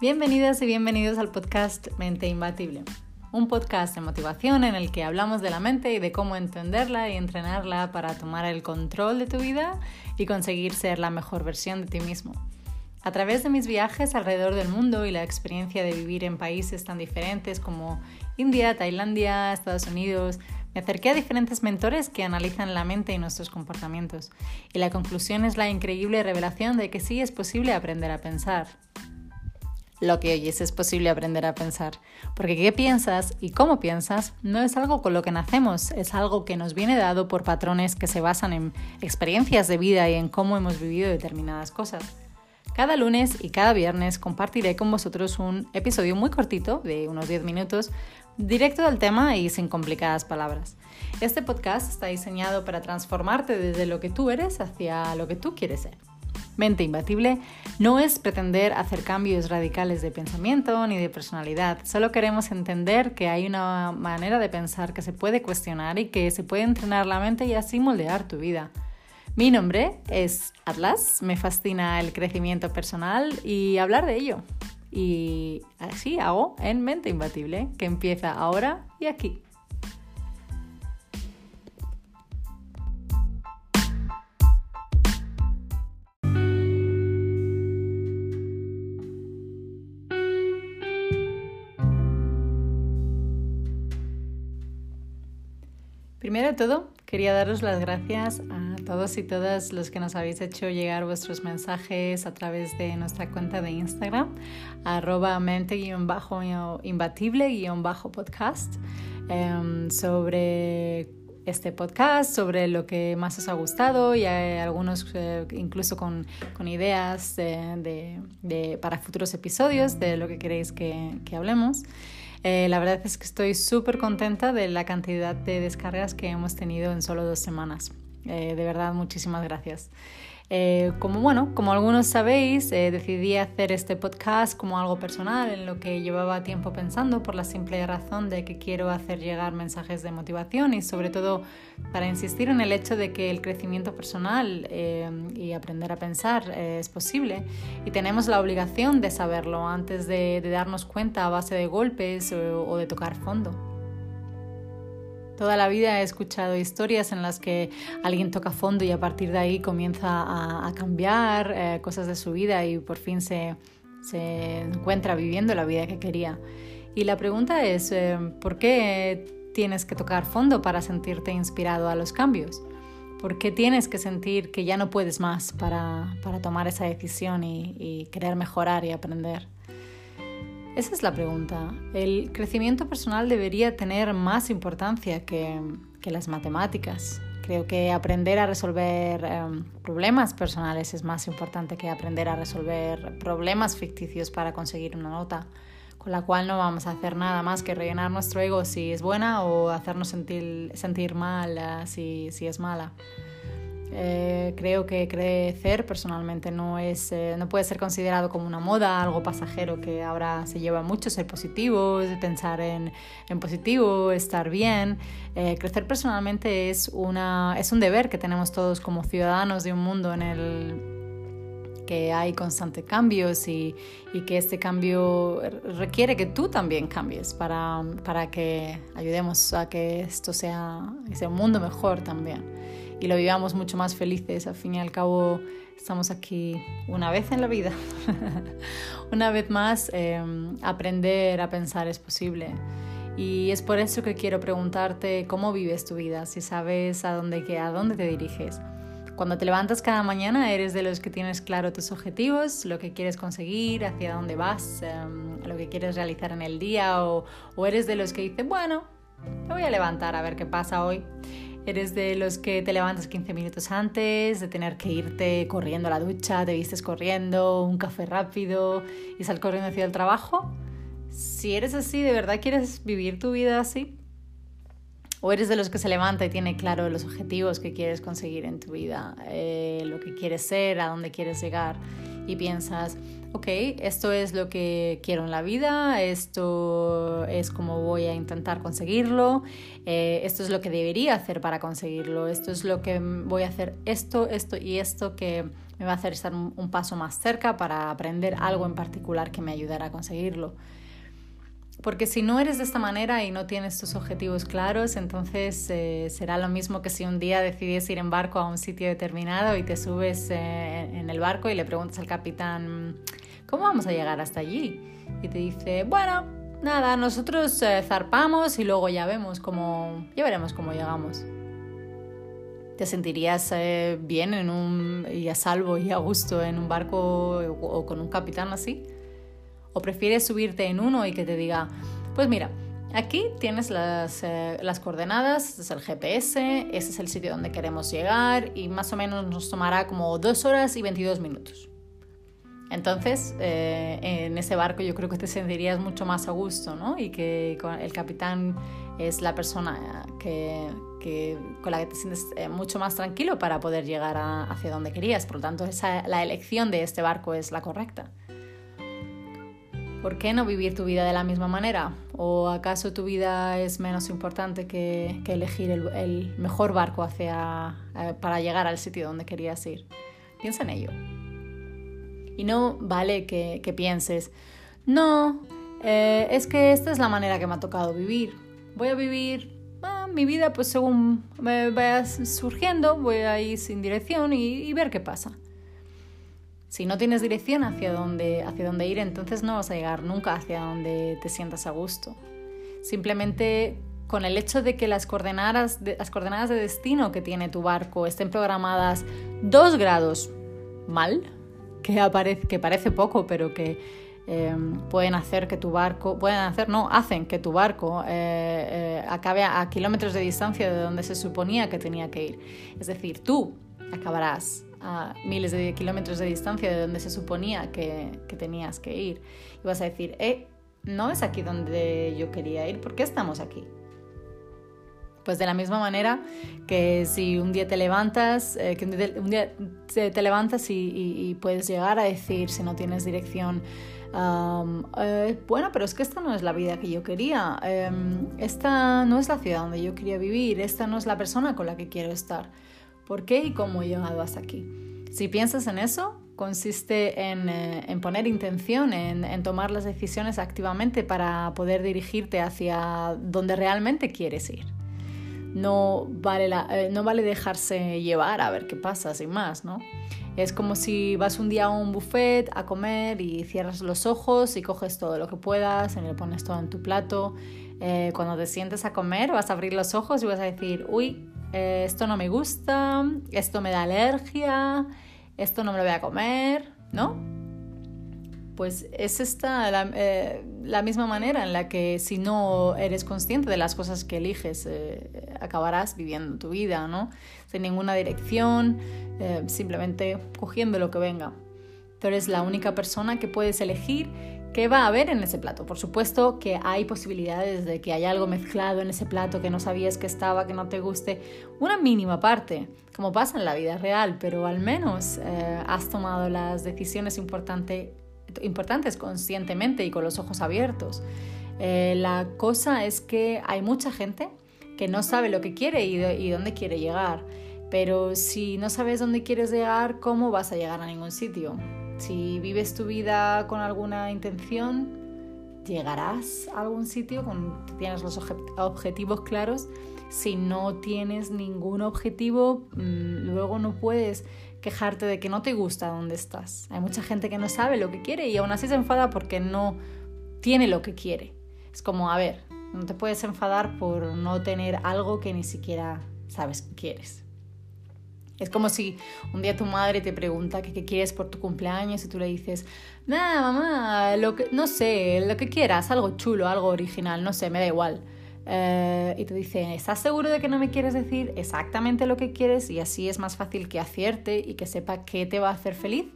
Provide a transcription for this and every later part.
Bienvenidas y bienvenidos al podcast Mente Imbatible, un podcast de motivación en el que hablamos de la mente y de cómo entenderla y entrenarla para tomar el control de tu vida y conseguir ser la mejor versión de ti mismo. A través de mis viajes alrededor del mundo y la experiencia de vivir en países tan diferentes como India, Tailandia, Estados Unidos, me acerqué a diferentes mentores que analizan la mente y nuestros comportamientos, y la conclusión es la increíble revelación de que sí es posible aprender a pensar, lo que oyes es posible aprender a pensar. Porque qué piensas y cómo piensas no es algo con lo que nacemos, es algo que nos viene dado por patrones que se basan en experiencias de vida y en cómo hemos vivido determinadas cosas. Cada lunes y cada viernes compartiré con vosotros un episodio muy cortito, de unos 10 minutos, directo al tema y sin complicadas palabras. Este podcast está diseñado para transformarte desde lo que tú eres hacia lo que tú quieres ser. Mente imbatible no es pretender hacer cambios radicales de pensamiento ni de personalidad, solo queremos entender que hay una manera de pensar que se puede cuestionar y que se puede entrenar la mente y así moldear tu vida. Mi nombre es Atlas, me fascina el crecimiento personal y hablar de ello. Y así hago en Mente Imbatible, que empieza ahora y aquí. Primero de todo, quería daros las gracias a todos y todas los que nos habéis hecho llegar vuestros mensajes a través de nuestra cuenta de Instagram, arroba mente-imbatible-podcast, em, sobre este podcast, sobre lo que más os ha gustado y algunos eh, incluso con, ideas para futuros episodios de lo que queréis que hablemos. Eh, la verdad es que estoy súper contenta de la cantidad de descargas que hemos tenido en solo dos semanas. Eh, de verdad, muchísimas gracias. Eh, como bueno, como algunos sabéis, eh, decidí hacer este podcast como algo personal en lo que llevaba tiempo pensando por la simple razón de que quiero hacer llegar mensajes de motivación y sobre todo para insistir en el hecho de que el crecimiento personal eh, y aprender a pensar es posible y tenemos la obligación de saberlo antes de, darnos cuenta a base de golpes o de tocar fondo. Toda la vida he escuchado historias en las que alguien toca fondo y a partir de ahí comienza a, cambiar eh, cosas de su vida y por fin se, encuentra viviendo la vida que quería. Y la pregunta es, eh, ¿por qué tienes que tocar fondo para sentirte inspirado a los cambios? ¿Por qué tienes que sentir que ya no puedes más para, tomar esa decisión y querer mejorar y aprender? Esa es la pregunta. El crecimiento personal debería tener más importancia que, las matemáticas. Creo que aprender a resolver em, problemas personales es más importante que aprender a resolver problemas ficticios para conseguir una nota, con la cual no vamos a hacer nada más que rellenar nuestro ego si es buena o hacernos sentir, sentir mal eh, si, si es mala. Eh, creo que crecer personalmente no, es, eh, no puede ser considerado como una moda, algo pasajero que ahora se lleva mucho, ser positivo, pensar en, en positivo, estar bien. Eh, crecer personalmente es, una, es un deber que tenemos todos como ciudadanos de un mundo en el que hay constantes cambios y, y, que este cambio requiere que tú también cambies para, para que ayudemos a que esto sea, sea un mundo mejor también y lo vivamos mucho más felices. Al fin y al cabo, estamos aquí una vez en la vida. una vez más, em, aprender a pensar es posible. Y es por eso que quiero preguntarte cómo vives tu vida, si sabes a dónde, a dónde te diriges. Cuando te levantas cada mañana, eres de los que tienes claro tus objetivos, lo que quieres conseguir, hacia dónde vas, em, lo que quieres realizar en el día, o, eres de los que dicen, bueno, me voy a levantar a ver qué pasa hoy. Eres de los que te levantas 15 minutos antes, de tener que irte corriendo a la ducha, te vistes corriendo, un café rápido y sal corriendo hacia el trabajo. Si eres así, ¿de verdad quieres vivir tu vida así? ¿O eres de los que se levanta y tiene claro los objetivos que quieres conseguir en tu vida, eh, lo que quieres ser, a dónde quieres llegar? y piensas, ok, esto es lo que quiero en la vida, esto es como voy a intentar conseguirlo, eh, esto es lo que debería hacer para conseguirlo, esto es lo que voy a hacer, esto, esto y esto que me va a hacer estar un, paso más cerca para aprender algo en particular que me ayudará a conseguirlo. Porque si no eres de esta manera y no tienes tus objetivos claros, entonces eh, será lo mismo que si un día decides ir en barco a un sitio determinado y te subes eh, en el barco y le preguntas al capitán, ¿cómo vamos a llegar hasta allí? Y te dice, bueno, nada, nosotros eh, zarpamos y luego ya vemos cómo, ya veremos cómo llegamos. ¿Te sentirías bien en un, y a salvo y a gusto en un barco o con un capitán así? ¿O prefieres subirte en uno y que te diga, pues mira, aquí tienes las, eh, las coordenadas, este es el GPS, ese es el sitio donde queremos llegar y más o menos nos tomará como 2 horas y 22 minutos? Entonces, eh, en ese barco yo creo que te sentirías mucho más a gusto, ¿no? Y que el capitán es la persona que, que, con la que te sientes eh, mucho más tranquilo para poder llegar hacia donde querías. Por lo tanto, esa, la elección de este barco es la correcta. ¿Por qué no vivir tu vida de la misma manera? ¿O acaso tu vida es menos importante que, elegir el, mejor barco hacia, eh, para llegar al sitio donde querías ir? Piensa en ello. Y no vale que, pienses, no, eh, es que esta es la manera que me ha tocado vivir. Voy a vivir ah, mi vida pues según me vaya surgiendo, voy a ir sin dirección y ver qué pasa. Si no tienes dirección hacia dónde, hacia dónde ir, entonces no vas a llegar nunca hacia donde te sientas a gusto. Simplemente con el hecho de que las coordenadas de, las coordenadas de destino que tiene tu barco estén programadas dos grados mal, que, aparece, que parece poco, pero que em, pueden hacer que tu barco, pueden hacer, no, hacen que tu barco eh, eh, acabe a kilómetros de distancia de donde se suponía que tenía que ir. Es decir, tú acabarás a miles de kilómetros de distancia de donde se suponía que, tenías que ir. Y vas a decir, eh, no es aquí donde yo quería ir, ¿por qué estamos aquí? Pues de la misma manera que si un día te levantas, eh, que un día, te, levantas y, puedes llegar a decir, si no tienes dirección, eh, bueno, pero es que esta no es la vida que yo quería, em, esta no es la ciudad donde yo quería vivir, esta no es la persona con la que quiero estar. ¿Por qué y cómo he llegado hasta aquí? Si piensas en eso, consiste en, eh, poner intención, en, tomar las decisiones activamente para poder dirigirte hacia donde realmente quieres ir. No vale, eh, no vale dejarse llevar a ver qué pasa, sin más, ¿no? Es como si vas un día a un buffet a comer y cierras los ojos y coges todo lo que puedas y le pones todo en tu plato. Eh, cuando te sientes a comer vas a abrir los ojos y vas a decir, uy, eh, esto no me gusta, esto me da alergia, esto no me lo voy a comer, ¿no? Pues es esta la, eh, misma manera en la que si no eres consciente de las cosas que eliges, eh, acabarás viviendo tu vida, ¿no? Sin ninguna dirección, simplemente cogiendo lo que venga. Tú eres la única persona que puedes elegir ¿Qué va a haber en ese plato? Por supuesto que hay posibilidades de que haya algo mezclado en ese plato que no sabías que estaba, que no te guste. Una mínima parte, como pasa en la vida real, pero al menos eh, has tomado las decisiones importantes conscientemente y con los ojos abiertos. Eh, la cosa es que hay mucha gente que no sabe lo que quiere y dónde quiere llegar. Pero si no sabes dónde quieres llegar, ¿cómo vas a llegar a ningún sitio? Si vives tu vida con alguna intención, llegarás a algún sitio, con, tienes los objetivos claros. Si no tienes ningún objetivo, mm, luego no puedes quejarte de que no te gusta donde estás. Hay mucha gente que no sabe lo que quiere y aún así se enfada porque no tiene lo que quiere. Es como, a ver, no te puedes enfadar por no tener algo que ni siquiera sabes que quieres. Es como si un día tu madre te pregunta qué quieres por tu cumpleaños y tú le dices, nada, mamá, lo que, no sé, lo que quieras, algo chulo, algo original, no sé, me da igual. Eh, y te dice, ¿estás seguro de que no me quieres decir exactamente lo que quieres? Y así es más fácil que acierte y que sepa qué te va a hacer feliz.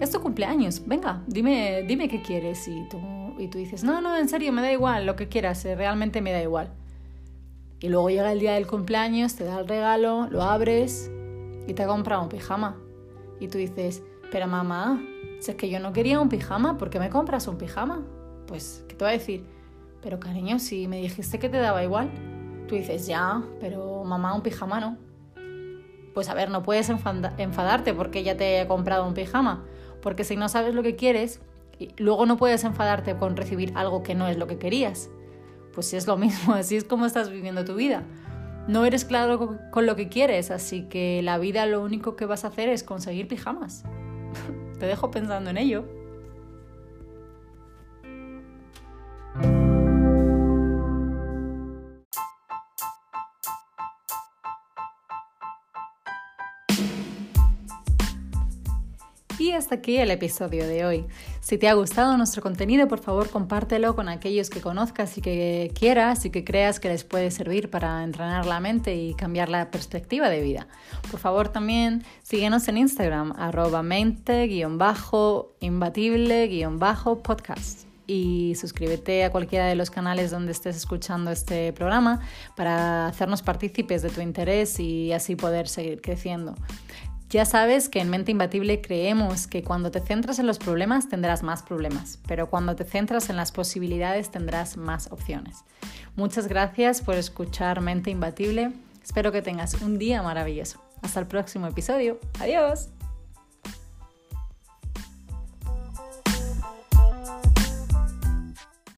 Es tu cumpleaños, venga, dime, dime qué quieres. Y tú, y tú dices, no, no, en serio, me da igual, lo que quieras, eh, realmente me da igual. Y luego llega el día del cumpleaños, te da el regalo, lo abres y te ha comprado un pijama. Y tú dices, pero mamá, si es que yo no quería un pijama, ¿por qué me compras un pijama? Pues, ¿qué te voy a decir? Pero cariño, si me dijiste que te daba igual, tú dices, ya, pero mamá, un pijama no. Pues a ver, no puedes enfadarte porque ya te he comprado un pijama, porque si no sabes lo que quieres, luego no puedes enfadarte con recibir algo que no es lo que querías. Pues es lo mismo, así es como estás viviendo tu vida. No eres claro con lo que quieres, así que la vida lo único que vas a hacer es conseguir pijamas. Te dejo pensando en ello. Hasta aquí el episodio de hoy. Si te ha gustado nuestro contenido, por favor compártelo con aquellos que conozcas y que quieras y que creas que les puede servir para entrenar la mente y cambiar la perspectiva de vida. Por favor también síguenos en Instagram, arroba mente-imbatible-podcast y suscríbete a cualquiera de los canales donde estés escuchando este programa para hacernos partícipes de tu interés y así poder seguir creciendo. Ya sabes que en Mente Imbatible creemos que cuando te centras en los problemas tendrás más problemas, pero cuando te centras en las posibilidades tendrás más opciones. Muchas gracias por escuchar Mente Imbatible. Espero que tengas un día maravilloso. Hasta el próximo episodio. Adiós.